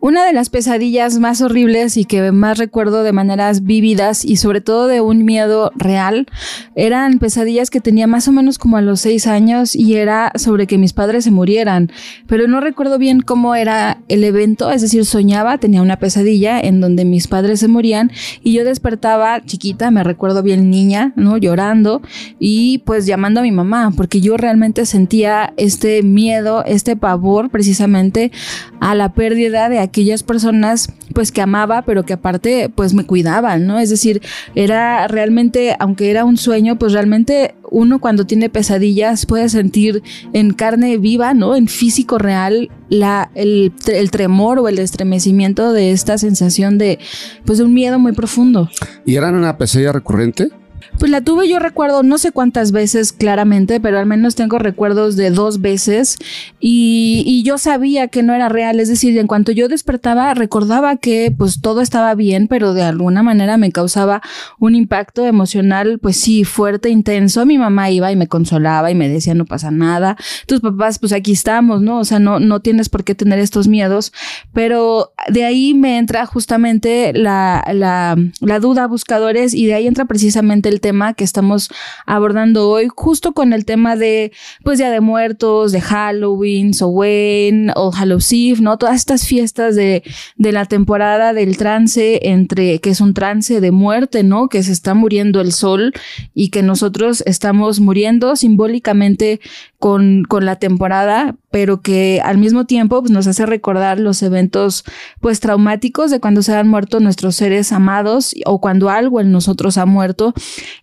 Una de las pesadillas más horribles y que más recuerdo de maneras vívidas y sobre todo de un miedo real eran pesadillas que tenía más o menos como a los seis años y era sobre que mis padres se murieran. Pero no recuerdo bien cómo era el evento, es decir, soñaba, tenía una pesadilla en donde mis padres se morían y yo despertaba chiquita, me recuerdo bien niña, ¿no? Llorando y pues llamando a mi mamá porque yo realmente sentía este miedo, este pavor precisamente a la pérdida de aquellas personas pues que amaba, pero que aparte pues me cuidaban, ¿no? Es decir, era realmente, aunque era un sueño, pues realmente uno cuando tiene pesadillas puede sentir en carne viva, ¿no? En físico real la, el, el tremor o el estremecimiento de esta sensación de pues de un miedo muy profundo. ¿Y eran una pesadilla recurrente? Pues la tuve yo recuerdo no sé cuántas veces claramente, pero al menos tengo recuerdos de dos veces y, yo sabía que no era real, es decir, en cuanto yo despertaba recordaba que pues todo estaba bien, pero de alguna manera me causaba un impacto emocional pues sí fuerte, intenso. Mi mamá iba y me consolaba y me decía no pasa nada, tus papás pues aquí estamos, ¿no? O sea, no, no tienes por qué tener estos miedos, pero de ahí me entra justamente la, la, la duda buscadores y de ahí entra precisamente el tema que estamos abordando hoy, justo con el tema de, pues, Día de Muertos, de Halloween, Sowen, All Hallows Eve, ¿no? Todas estas fiestas de, de la temporada del trance entre, que es un trance de muerte, ¿no? Que se está muriendo el sol y que nosotros estamos muriendo simbólicamente con, con la temporada, pero que al mismo tiempo pues, nos hace recordar los eventos pues traumáticos de cuando se han muerto nuestros seres amados o cuando algo en nosotros ha muerto.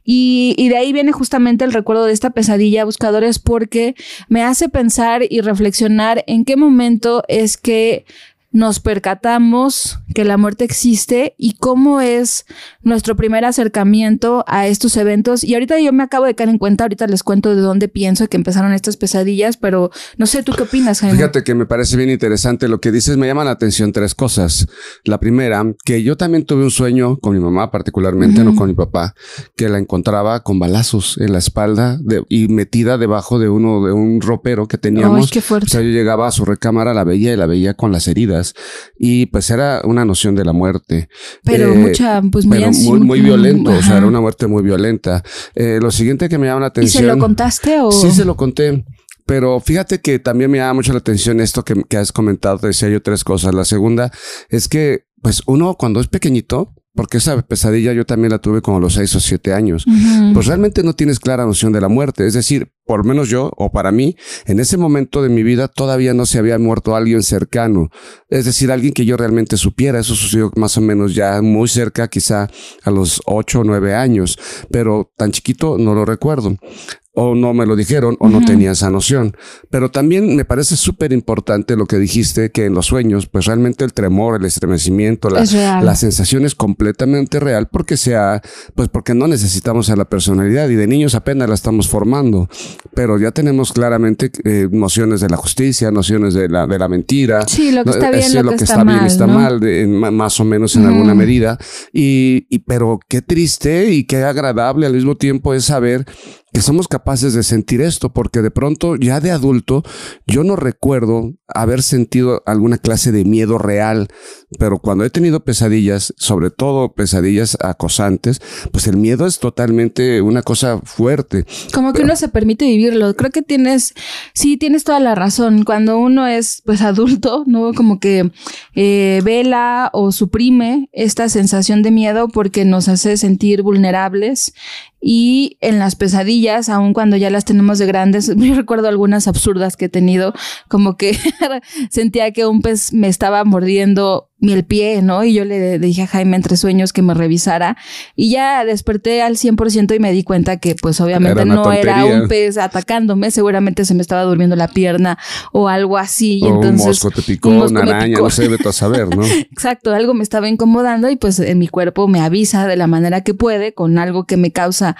Y, y de ahí viene justamente el recuerdo de esta pesadilla, buscadores, porque me hace pensar y reflexionar en qué momento es que nos percatamos que la muerte existe y cómo es nuestro primer acercamiento a estos eventos. Y ahorita yo me acabo de caer en cuenta, ahorita les cuento de dónde pienso que empezaron estas pesadillas, pero no sé, ¿tú qué opinas, Jaime? Fíjate que me parece bien interesante lo que dices, me llama la atención tres cosas. La primera, que yo también tuve un sueño con mi mamá particularmente, no con mi papá, que la encontraba con balazos en la espalda y metida debajo de uno de un ropero que teníamos. Ay, qué fuerte. O sea, yo llegaba a su recámara, la veía y la veía con las heridas y pues era una noción de la muerte. Pero Eh, mucha, pues muy pero muy, muy violento, o sea, era una muerte muy violenta. Eh, lo siguiente que me llama la ¿Y atención. se lo contaste o...? Sí, se lo conté. Pero fíjate que también me llama mucho la atención esto que, que has comentado. Te decía yo tres cosas. La segunda es que, pues uno cuando es pequeñito, porque esa pesadilla yo también la tuve como a los seis o siete años, pues realmente no tienes clara noción de la muerte. Es decir, por menos yo o para mí, en ese momento de mi vida todavía no se había muerto alguien cercano. Es decir, alguien que yo realmente supiera. Eso sucedió más o menos ya muy cerca, quizá a los ocho o nueve años, pero tan chiquito no lo recuerdo o no me lo dijeron o no Ujú. tenía esa noción. Pero también me parece súper importante lo que dijiste, que en los sueños, pues realmente el tremor, el estremecimiento, la, Es la sensación es completamente real porque sea, pues porque no necesitamos a la personalidad y de niños apenas la estamos formando, pero ya tenemos claramente eh, nociones de la justicia, nociones de la, de la mentira. Sí, lo que está No, bien, es lo que está bien mal, está ¿no? mal, de- más o menos en Ujú. alguna medida. Y, y pero qué triste y qué agradable al mismo tiempo es saber que somos capaces de sentir esto, porque de pronto ya de adulto yo no recuerdo haber sentido alguna clase de miedo real, pero cuando he tenido pesadillas, sobre todo pesadillas acosantes, pues el miedo es totalmente una cosa fuerte. Como que uno se permite vivirlo. Creo que tienes, sí, tienes toda la razón. Cuando uno es pues adulto, ¿no? Como que eh, vela o suprime esta sensación de miedo porque nos hace sentir vulnerables. Y en las pesadillas, aun cuando ya las tenemos de grandes, yo recuerdo algunas absurdas que he tenido, como que sentía que un pez me estaba mordiendo mi el pie, ¿no? Y yo le dije a Jaime entre sueños que me revisara y ya desperté al 100% y me di cuenta que pues obviamente Era no era un pez atacándome, seguramente se me estaba durmiendo la pierna o algo así. Y o entonces, un mosco te picó, un mosco una araña, picó. no sé, vete a saber, ¿no? Exacto, algo me estaba incomodando y pues en mi cuerpo me avisa de la manera que puede con algo que me causa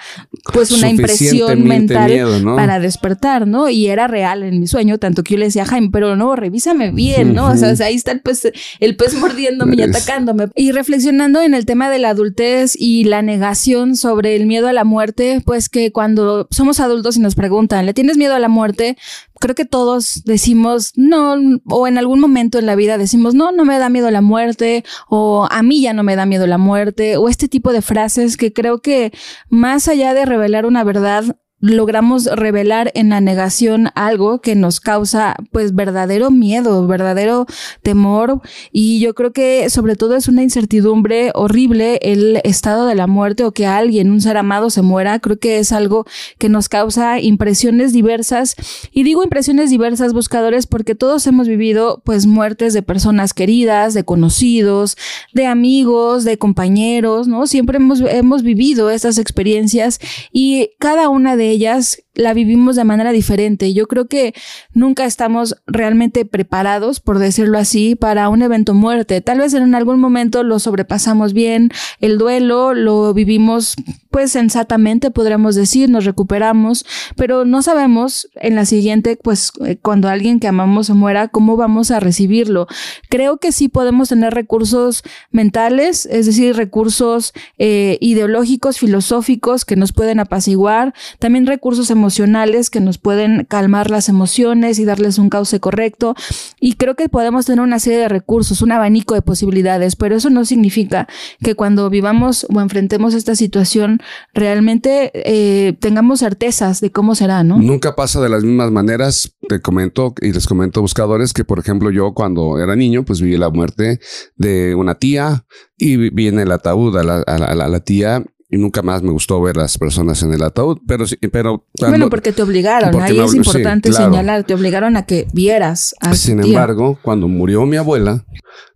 pues una impresión mental miedo, ¿no? para despertar, ¿no? Y era real en mi sueño, tanto que yo le decía, Jaime, pero no, revísame bien, ¿no? O sea, Ujú. ahí está el pez, el pez mordiéndome y atacándome. Y reflexionando en el tema de la adultez y la negación sobre el miedo a la muerte, pues que cuando somos adultos y nos preguntan, ¿le tienes miedo a la muerte? Creo que todos decimos no, o en algún momento en la vida decimos no, no me da miedo la muerte, o a mí ya no me da miedo la muerte, o este tipo de frases que creo que más allá de revelar una verdad, logramos revelar en la negación algo que nos causa pues verdadero miedo, verdadero temor. Y yo creo que sobre todo es una incertidumbre horrible el estado de la muerte o que alguien, un ser amado se muera, creo que es algo que nos causa impresiones diversas. Y digo impresiones diversas buscadores porque todos hemos vivido pues muertes de personas queridas, de conocidos, de amigos, de compañeros, ¿no? Siempre hemos, hemos vivido estas experiencias y cada una de ellas ellas la vivimos de manera diferente. Yo creo que nunca estamos realmente preparados, por decirlo así, para un evento muerte. Tal vez en algún momento lo sobrepasamos bien, el duelo lo vivimos pues sensatamente, podríamos decir, nos recuperamos, pero no sabemos en la siguiente, pues eh, cuando alguien que amamos muera, cómo vamos a recibirlo. Creo que sí podemos tener recursos mentales, es decir, recursos eh, ideológicos, filosóficos que nos pueden apaciguar, también recursos emocionales emocionales que nos pueden calmar las emociones y darles un cauce correcto. Y creo que podemos tener una serie de recursos, un abanico de posibilidades, pero eso no significa que cuando vivamos o enfrentemos esta situación realmente eh, tengamos certezas de cómo será, ¿no? Nunca pasa de las mismas maneras. Te comento y les comento buscadores que, por ejemplo, yo cuando era niño, pues viví la muerte de una tía y vi en el ataúd a la, a la tía y nunca más me gustó ver las personas en el ataúd, pero sí, pero bueno, porque te obligaron, ahí es importante señalar, te obligaron a que vieras a Sin embargo, cuando murió mi abuela,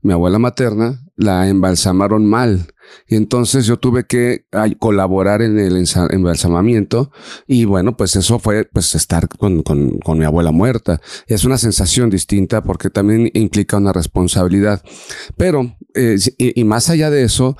mi abuela materna, la embalsamaron mal y entonces yo tuve que colaborar en el embalsamamiento y bueno, pues eso fue pues estar con, con, mi abuela muerta. Es una sensación distinta porque también implica una responsabilidad. Pero, eh, y, más allá de eso,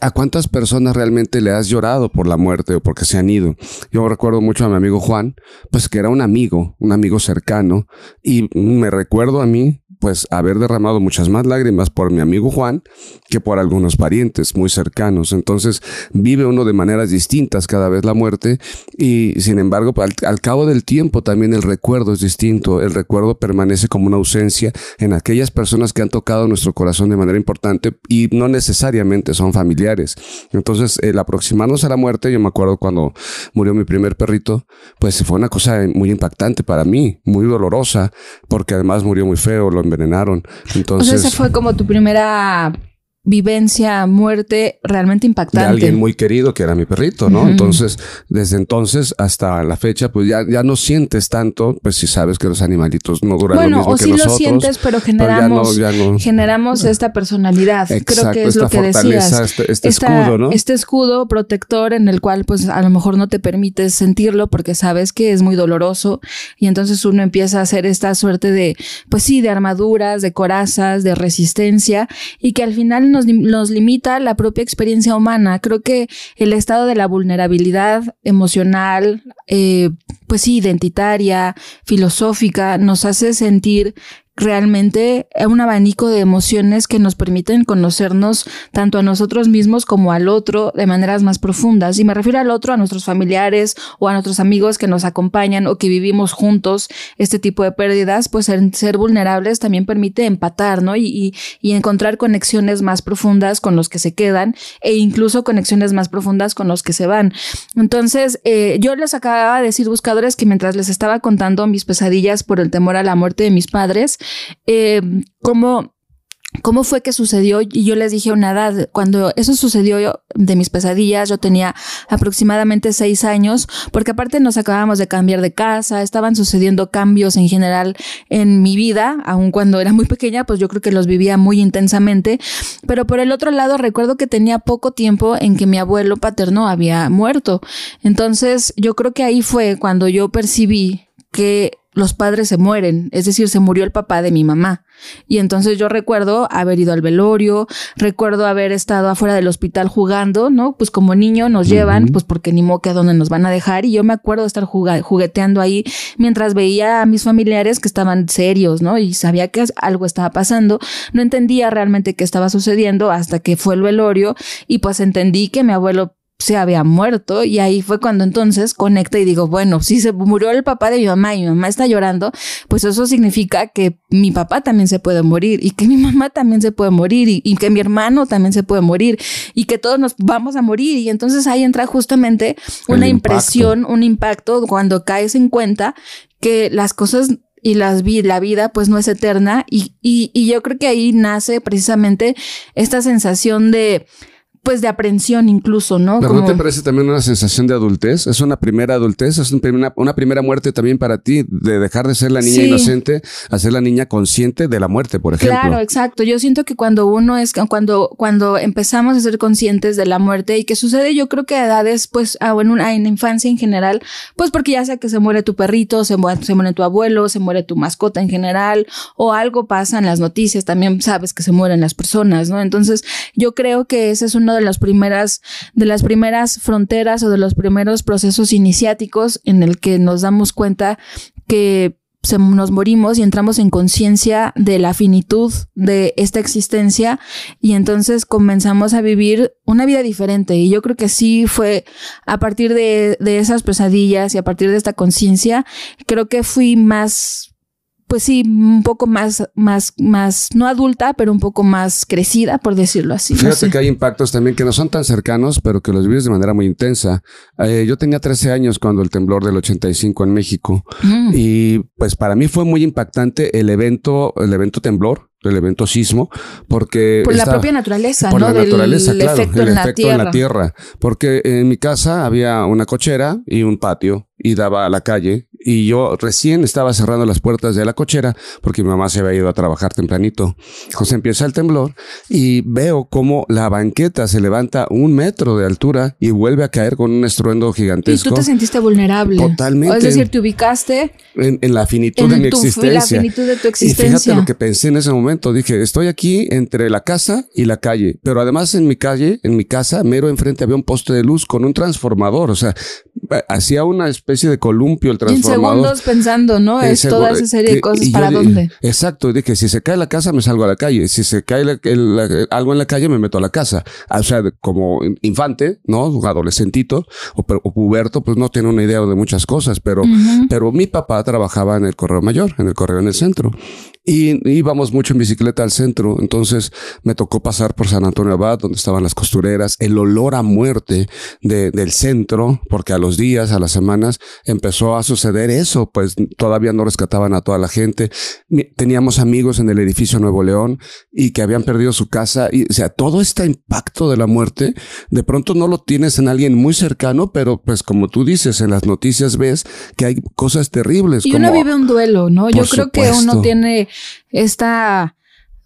¿a, cuántas personas realmente le has llorado por la muerte o porque se han ido? Yo recuerdo mucho a mi amigo Juan, pues que era un amigo, un amigo cercano y me recuerdo a mí pues haber derramado muchas más lágrimas por mi amigo Juan que por algunos parientes muy cercanos. Entonces vive uno de maneras distintas cada vez la muerte y sin embargo al, cabo del tiempo también el recuerdo es distinto. El recuerdo permanece como una ausencia en aquellas personas que han tocado nuestro corazón de manera importante y no necesariamente son familiares. Entonces el aproximarnos a la muerte, yo me acuerdo cuando murió mi primer perrito, pues fue una cosa muy impactante para mí, muy dolorosa, porque además murió muy feo, envenenaron. Entonces, o sea, esa fue como tu primera vivencia, muerte realmente impactante. De alguien muy querido que era mi perrito, ¿no? Entonces, desde entonces hasta la fecha, pues ya, ya no sientes tanto, pues si sabes que los animalitos no duran lo mismo o sí lo sientes, pero generamos, generamos esta personalidad. Creo que es lo que decías. Este, este escudo, ¿no? Este escudo protector en el cual, pues a lo mejor no te permites sentirlo porque sabes que es muy doloroso y entonces uno empieza a hacer esta suerte de, pues sí, de armaduras, de corazas, de resistencia y que al final nos, limita la propia experiencia humana. Creo que el estado de la vulnerabilidad emocional, eh, pues sí, identitaria, filosófica, nos hace sentir realmente un abanico de emociones que nos permiten conocernos tanto a nosotros mismos como al otro de maneras más profundas. Y me refiero al otro, a nuestros familiares o a nuestros amigos que nos acompañan o que vivimos juntos este tipo de pérdidas, pues ser, vulnerables también permite empatar, ¿no? Y, y, encontrar conexiones más profundas con los que se quedan e incluso conexiones más profundas con los que se van. Entonces, eh, yo les acababa de decir, buscadores, que mientras les estaba contando mis pesadillas por el temor a la muerte de mis padres, eh, cómo, cómo fue que sucedió. Y yo les dije una edad, cuando eso sucedió de mis pesadillas, yo tenía aproximadamente seis años, porque aparte nos acabábamos de cambiar de casa, estaban sucediendo cambios en general en mi vida, aun cuando era muy pequeña, pues yo creo que los vivía muy intensamente. Pero por el otro lado, recuerdo que tenía poco tiempo en que mi abuelo paterno había muerto. Entonces, yo creo que ahí fue cuando yo percibí que los padres se mueren, es decir, se murió el papá de mi mamá. Y entonces yo recuerdo haber ido al velorio, recuerdo haber estado afuera del hospital jugando, ¿no? Pues como niño nos llevan, pues porque ni moque a dónde nos van a dejar. Y yo me acuerdo de estar jugueteando ahí mientras veía a mis familiares que estaban serios, ¿no? Y sabía que algo estaba pasando. No entendía realmente qué estaba sucediendo hasta que fue el velorio y pues entendí que mi abuelo se había muerto y ahí fue cuando entonces conecta y digo, bueno, si se murió el papá de mi mamá y mi mamá está llorando, pues eso significa que mi papá también se puede morir y que mi mamá también se puede morir y, que mi hermano también se puede morir y que todos nos vamos a morir y entonces ahí entra justamente una impresión, un impacto cuando caes en cuenta que las cosas y las la vida pues no es eterna y, y, y yo creo que ahí nace precisamente esta sensación de pues de aprensión incluso, ¿no? ¿Pero no te parece también una sensación de adultez? Es una primera adultez, es una, una primera muerte también para ti, de dejar de ser la niña inocente a ser la niña consciente de la muerte, por ejemplo. Claro, exacto. Yo siento que cuando uno es, cuando, cuando empezamos a ser conscientes de la muerte y que sucede, yo creo que a edades, pues, ah, en, una, en infancia en general, pues porque ya sea que se muere tu perrito, se muere, se muere tu abuelo, se muere tu mascota en general, o algo pasa en las noticias, también sabes que se mueren las personas, ¿no? Entonces, yo creo que ese es uno de las primeras, de las primeras fronteras o de los primeros procesos iniciáticos en el que nos damos cuenta que nos morimos y entramos en conciencia de la finitud de esta existencia y entonces comenzamos a vivir una vida diferente. Y yo creo que sí fue a partir de, de esas pesadillas y a partir de esta conciencia, creo que fui más pues sí, un poco más, más, más, no adulta, pero un poco más crecida, por decirlo así. Fíjate que hay impactos también que no son tan cercanos, pero que los vives de manera muy intensa. Eh, yo tenía 13 años cuando el temblor del 85 en México mm. y pues para mí fue muy impactante el evento, el evento temblor, el evento sismo, porque... Por la propia naturaleza, por ¿no? la naturaleza, claro, efecto, el efecto en la tierra. Porque en mi casa había una cochera y un patio y daba a la calle y yo recién estaba cerrando las puertas de la cochera porque mi mamá se había ido a trabajar tempranito. Entonces empieza el temblor y veo cómo la banqueta se levanta un metro de altura y vuelve a caer con un estruendo gigantesco. Y tú te sentiste vulnerable. Totalmente. es decir, te ubicaste en, la finitud de mi existencia. La finitud de tu existencia. Y fíjate lo que pensé en ese momento. Dije, estoy aquí entre la casa y la calle, pero además en mi calle, en mi casa, mero enfrente había un poste de luz con un transformador. O sea, hacía una especie de columpio el transformador segundos pensando, ¿no? Es toda esa serie de cosas. ¿Para dónde? Exacto. Dije, si se cae la casa, me salgo a la calle. Si se cae algo en la calle, me meto a la casa. O sea, como infante, ¿no? Adolescentito o, o puberto, pues no tiene una idea de muchas cosas, pero, pero mi papá trabajaba en el correo mayor, en el correo en el centro. Y íbamos mucho en bicicleta al centro. Entonces me tocó pasar por San Antonio Abad, donde estaban las costureras, el olor a muerte del centro, porque a los días, a las semanas, empezó a suceder eso, pues todavía no rescataban a toda la gente. Teníamos amigos en el edificio Nuevo León y que habían perdido su casa. Y, o sea, todo este impacto de la muerte, de pronto no lo tienes en alguien muy cercano, pero pues como tú dices, en las noticias ves que hay cosas terribles. Y uno vive un duelo, ¿no? Yo creo que uno tiene esta,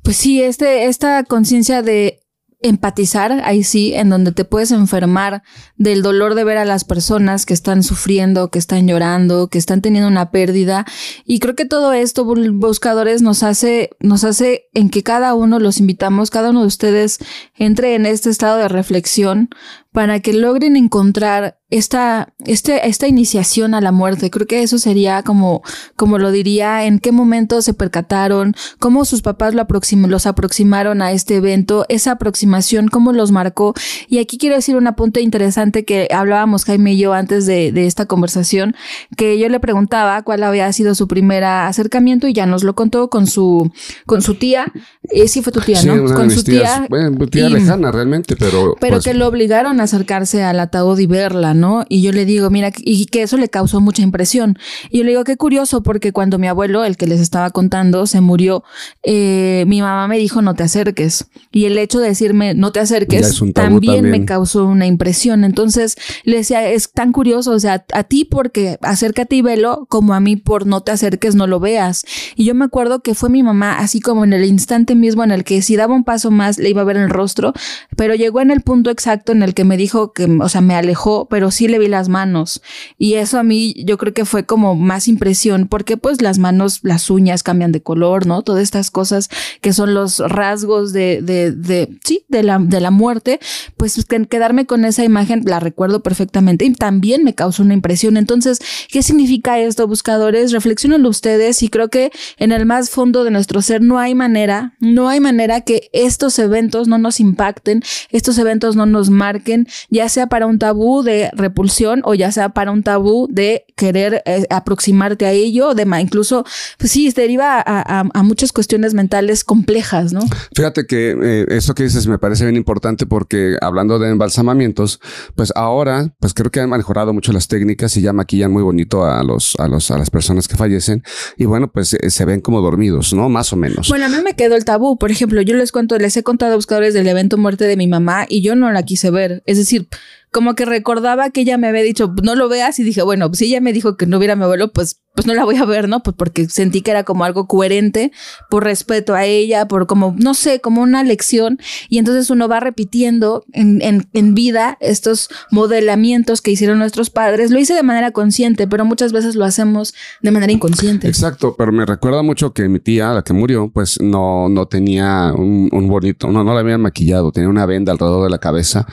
pues sí, este, esta conciencia de empatizar, ahí sí, en donde te puedes enfermar del dolor de ver a las personas que están sufriendo, que están llorando, que están teniendo una pérdida. Y creo que todo esto, buscadores, nos hace, nos hace en que cada uno los invitamos, cada uno de ustedes entre en este estado de reflexión para que logren encontrar esta, este, esta iniciación a la muerte. Creo que eso sería como, como lo diría, en qué momento se percataron, cómo sus papás lo los aproximaron a este evento, esa aproximación, cómo los marcó. Y aquí quiero decir un apunte interesante que hablábamos Jaime y yo antes de, de esta conversación, que yo le preguntaba cuál había sido su primer acercamiento y ya nos lo contó con su, con su tía. Eh, sí fue tu tía, ¿no? con su tía. Bueno, tía lejana realmente, pero. Pero pues que lo obligaron acercarse al ataúd y verla, ¿no? Y yo le digo, mira, y que eso le causó mucha impresión. Y yo le digo, qué curioso, porque cuando mi abuelo, el que les estaba contando, se murió, eh, mi mamá me dijo, no te acerques. Y el hecho de decirme, no te acerques, también, me causó una impresión. Entonces le decía, es tan curioso, o sea, a ti porque acércate y velo, como a mí por no te acerques, no lo veas. Y yo me acuerdo que fue mi mamá, así como en el instante mismo en el que si daba un paso más le iba a ver el rostro, pero llegó en el punto exacto en el que me dijo que, o sea, me alejó, pero sí le vi las manos. Y eso a mí yo creo que fue como más impresión, porque pues las manos, las uñas cambian de color, ¿no? Todas estas cosas que son los rasgos de, de, de sí, de la, de la muerte, pues quedarme con esa imagen la recuerdo perfectamente y también me causó una impresión. Entonces, ¿qué significa esto, buscadores? Reflexionenlo ustedes y creo que en el más fondo de nuestro ser no hay manera, no hay manera que estos eventos no nos impacten, estos eventos no nos marquen, ya sea para un tabú de repulsión o ya sea para un tabú de querer eh, aproximarte a ello, de incluso, pues sí, deriva a, a, muchas cuestiones mentales complejas, ¿no? Fíjate que eh, eso que dices me parece bien importante porque hablando de embalsamamientos, pues ahora, pues creo que han mejorado mucho las técnicas y ya maquillan muy bonito a los, a los, a las personas que fallecen y bueno, pues eh, se ven como dormidos, ¿no? Más o menos. Bueno, a mí me quedó el tabú. Por ejemplo, yo les cuento, les he contado a buscadores del evento muerte de mi mamá y yo no la quise ver. Es decir, como que recordaba que ella me había dicho, no lo veas y dije, bueno, si ella me dijo que no viera a mi abuelo, pues pues no la voy a ver, ¿no? Pues porque sentí que era como algo coherente por respeto a ella, por como, no sé, como una lección. Y entonces uno va repitiendo en, en, en, vida estos modelamientos que hicieron nuestros padres. Lo hice de manera consciente, pero muchas veces lo hacemos de manera inconsciente. Exacto, pero me recuerda mucho que mi tía, la que murió, pues no, no tenía un, un bonito, no, no la habían maquillado, tenía una venda alrededor de la cabeza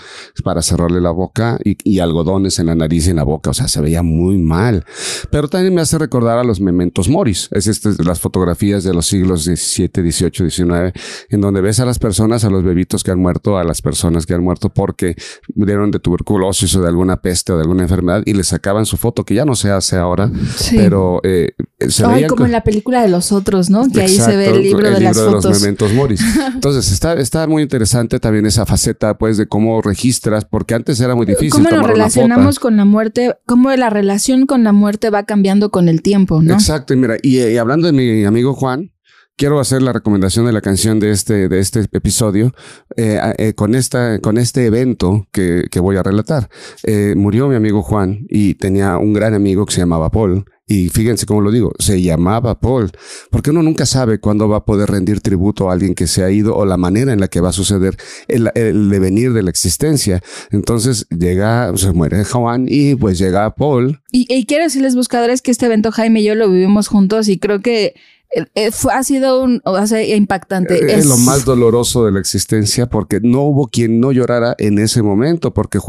para cerrarle la boca y, y algodones en la nariz y en la boca, o sea, se veía muy mal. Pero también me hace recordar a los mementos moris. Es este, las fotografías de los siglos XVII, XVIII, XIX, en donde ves a las personas, a los bebitos que han muerto, a las personas que han muerto porque murieron de tuberculosis o de alguna peste o de alguna enfermedad y les sacaban su foto, que ya no se hace ahora, pero eh, se Ay, como en la película de los otros, ¿no? Que ahí se ve el libro, de, las fotos. los mementos moris. Entonces, está, está muy interesante también esa faceta, pues, de cómo registras, porque antes era muy difícil. ¿Cómo nos relacionamos con la muerte? ¿Cómo la relación con la muerte va cambiando con el tiempo, ¿no? Exacto. Y mira, y, hablando de mi amigo Juan, quiero hacer la recomendación de la canción de este, de este episodio eh, eh, con, esta, con este evento que, que voy a relatar. Eh, murió mi amigo Juan y tenía un gran amigo que se llamaba Paul. Y fíjense cómo lo digo, se llamaba Paul, porque uno nunca sabe cuándo va a poder rendir tributo a alguien que se ha ido o la manera en la que va a suceder el, el devenir de la existencia. Entonces llega, se muere Juan y pues llega Paul. Y, y quiero decirles, buscadores, que este evento Jaime y yo lo vivimos juntos y creo que eh, eh, ha sido un, o impactante. Eh, es, lo más doloroso de la existencia porque no hubo quien no llorara en ese momento porque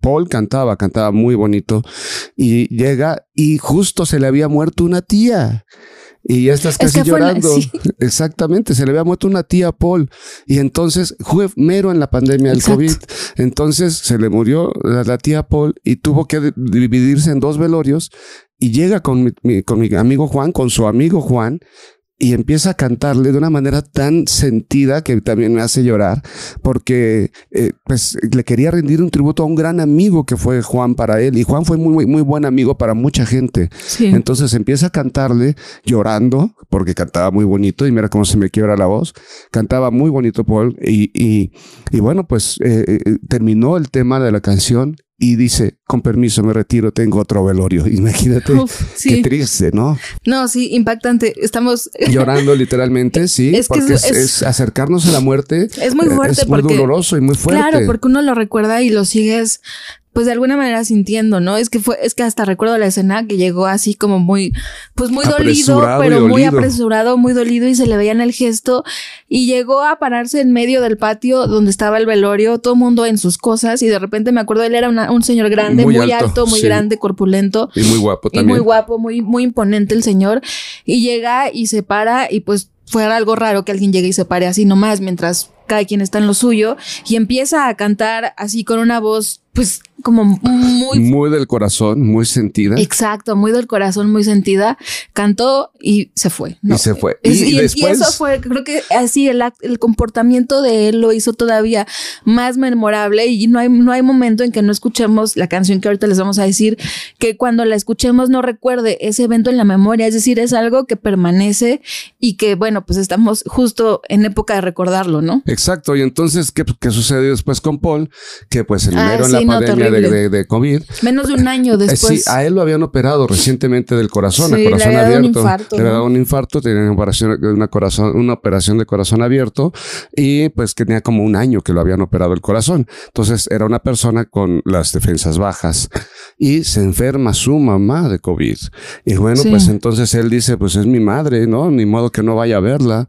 Paul cantaba, cantaba muy bonito y llega y justo se le había muerto una tía. Y ya estás casi llorando. Exactamente, se le había muerto una tía Paul. Y entonces fue mero en la pandemia del COVID. Entonces se le murió la, la, tía Paul y tuvo que dividirse en dos velorios y llega con mi, con mi amigo Juan, con su amigo Juan, y empieza a cantarle de una manera tan sentida que también me hace llorar, porque eh, pues le quería rendir un tributo a un gran amigo que fue Juan para él, y Juan fue muy, muy, muy buen amigo para mucha gente. Entonces empieza a cantarle llorando, porque cantaba muy bonito, y mira cómo se me quiebra la voz, cantaba muy bonito Paul, y, y, y bueno, pues eh, eh, terminó el tema de la canción y dice, con permiso, me retiro, tengo otro velorio. Imagínate, qué triste, ¿no? No, sí, impactante. Estamos llorando literalmente, sí, es porque es, acercarnos a la muerte. Es muy fuerte, es muy doloroso y muy fuerte. Claro, porque uno lo recuerda y lo sigues pues de alguna manera sintiendo, ¿no? Es que fue, es que hasta recuerdo la escena que llegó así como muy, pues muy dolido, pero muy apresurado, muy dolido y se le veía en el gesto y llegó a pararse en medio del patio donde estaba el velorio, todo el mundo en sus cosas y de repente me acuerdo, él era un señor grande, muy, alto, muy grande, corpulento. Y muy guapo también. Y muy guapo, muy, muy imponente el señor y llega y se para y pues fue algo raro que alguien llegue y se pare así nomás mientras cada quien está en lo suyo y empieza a cantar así con una voz pues como muy... Muy del corazón, muy sentida. Exacto, muy del corazón, muy sentida. Cantó y se fue. Y se fue. Y, después... eso fue, creo que así el, el, comportamiento de él lo hizo todavía más memorable y no hay, no hay momento en que no escuchemos la canción que ahorita les vamos a decir, que cuando la escuchemos no recuerde ese evento en la memoria. Es decir, es algo que permanece y que, bueno, pues estamos justo en época de recordarlo, ¿no? Exacto. Y entonces, ¿qué, qué sucedió después con Paul? Que pues el ah, en la pandemia de, COVID. Menos de un año después. sí, a él lo habían operado recientemente del corazón, sí, corazón le había abierto. Un infarto, le había dado un infarto, tenía una operación, una, corazón, una operación de corazón abierto y pues tenía como un año que lo habían operado el corazón. Entonces era una persona con las defensas bajas y se enferma su mamá de COVID. Y bueno, pues entonces él dice, pues es mi madre, ¿no? Ni modo que no vaya a verla.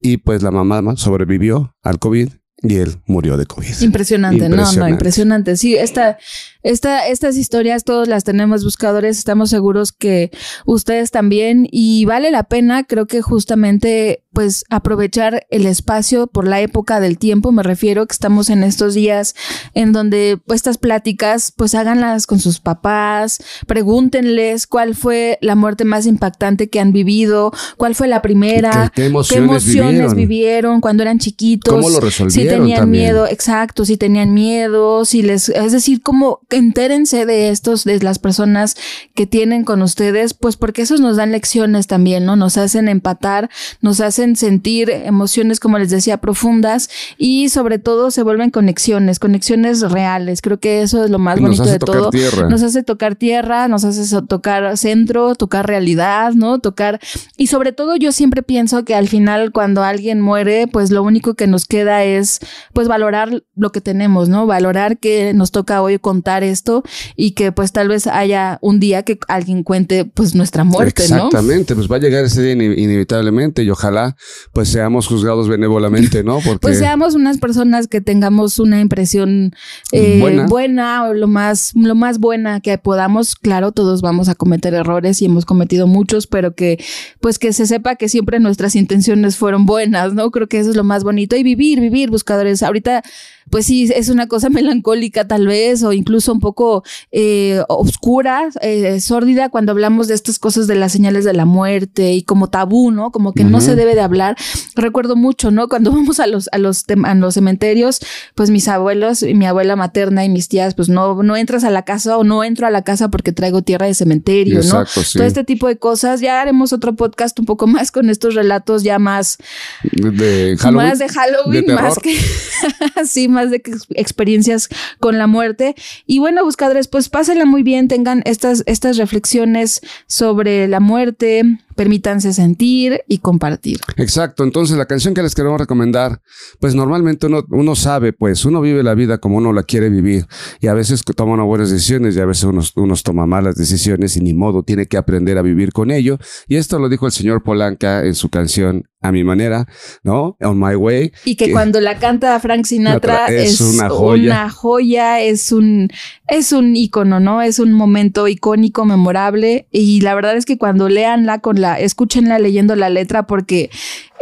Y pues la mamá sobrevivió al COVID y él murió de COVID. Impresionante, no, no, impresionante. Sí, esta, esta, estas historias todos las tenemos buscadores, estamos seguros que ustedes también y vale la pena, creo que justamente pues aprovechar el espacio por la época del tiempo, me refiero que estamos en estos días en donde pues, estas pláticas pues háganlas con sus papás, pregúntenles cuál fue la muerte más impactante que han vivido, cuál fue la primera, qué, emociones, vivieron? cuando eran chiquitos, cómo lo resolvieron, si tenían miedo, exacto, si tenían miedo, si les, es decir, cómo entérense de estos, de las personas que tienen con ustedes, pues porque esos nos dan lecciones también, ¿no? Nos hacen empatar, nos hacen sentir emociones, como les decía, profundas y sobre todo se vuelven conexiones, conexiones reales. Creo que eso es lo más bonito de todo. Nos hace tocar tierra, nos hace tocar centro, tocar realidad, ¿no? Tocar. Y sobre todo yo siempre pienso que al final cuando alguien muere, pues lo único que nos queda es pues valorar lo que tenemos, ¿no? Valorar que nos toca hoy contar esto y que pues tal vez haya un día que alguien cuente pues nuestra muerte, Exactamente, pues va a llegar ese día inevitablemente y ojalá pues seamos juzgados benévolamente, ¿no? Porque pues seamos unas personas que tengamos una impresión eh, buena. o lo más, lo más buena que podamos. Claro, todos vamos a cometer errores y hemos cometido muchos, pero que pues que se sepa que siempre nuestras intenciones fueron buenas, ¿no? Creo que eso es lo más bonito y vivir, vivir, buscadores. Ahorita pues sí, es una cosa melancólica tal vez, o incluso un poco eh, oscura, eh, sórdida, cuando hablamos de estas cosas de las señales de la muerte y como tabú, ¿no? Como que no se debe de hablar. Recuerdo mucho, ¿no? Cuando vamos a los, a los, a los cementerios, pues mis abuelos, y mi abuela materna y mis tías, pues no, no entras a la casa o no entro a la casa porque traigo tierra de cementerio, ¿no? Todo este tipo de cosas. Ya haremos otro podcast un poco más con estos relatos ya más de Halloween. Más de Halloween, más que sí, más de experiencias con la muerte. Y bueno, buscadores, pues pásenla muy bien, tengan estas, estas reflexiones sobre la muerte, permítanse sentir y compartir. Exacto, entonces la canción que les queremos recomendar, pues normalmente uno, uno sabe, pues uno vive la vida como uno la quiere vivir y a veces toma unas buenas decisiones y a veces unos, unos toma malas decisiones y ni modo, tiene que aprender a vivir con ello. Y esto lo dijo el señor Polanca en su canción a mi manera, ¿no? On My Way. Y que, cuando la canta Frank Sinatra es, una joya. Una joya, es un, es un ícono, ¿no? Es un momento icónico, memorable. Y la verdad es que cuando leanla con la, escúchenla leyendo la letra porque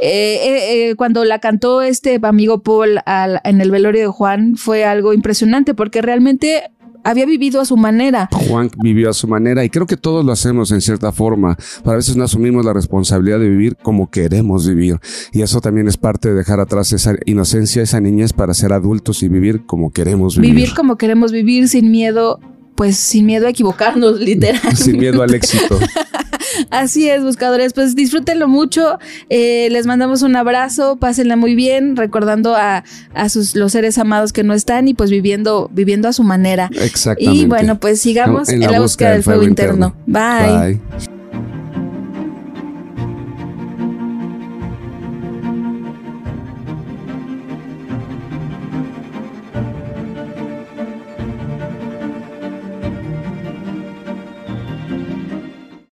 eh, eh, eh, cuando la cantó este amigo Paul en el velorio de Juan fue algo impresionante porque realmente había vivido a su manera. Juan vivió a su manera y creo que todos lo hacemos en cierta forma. Pero a veces no asumimos la responsabilidad de vivir como queremos vivir. Y eso también es parte de dejar atrás esa inocencia, esa niñez para ser adultos y vivir como queremos vivir. Vivir como queremos vivir sin miedo pues sin miedo a equivocarnos, literal. Sin miedo al éxito. Así es, buscadores. Pues disfrútenlo mucho. Eh, les mandamos un abrazo, pásenla muy bien, recordando a, sus los seres amados que no están y pues viviendo, viviendo a su manera. Exactamente. Y bueno, pues sigamos en, la, búsqueda, del fuego, interno. Bye.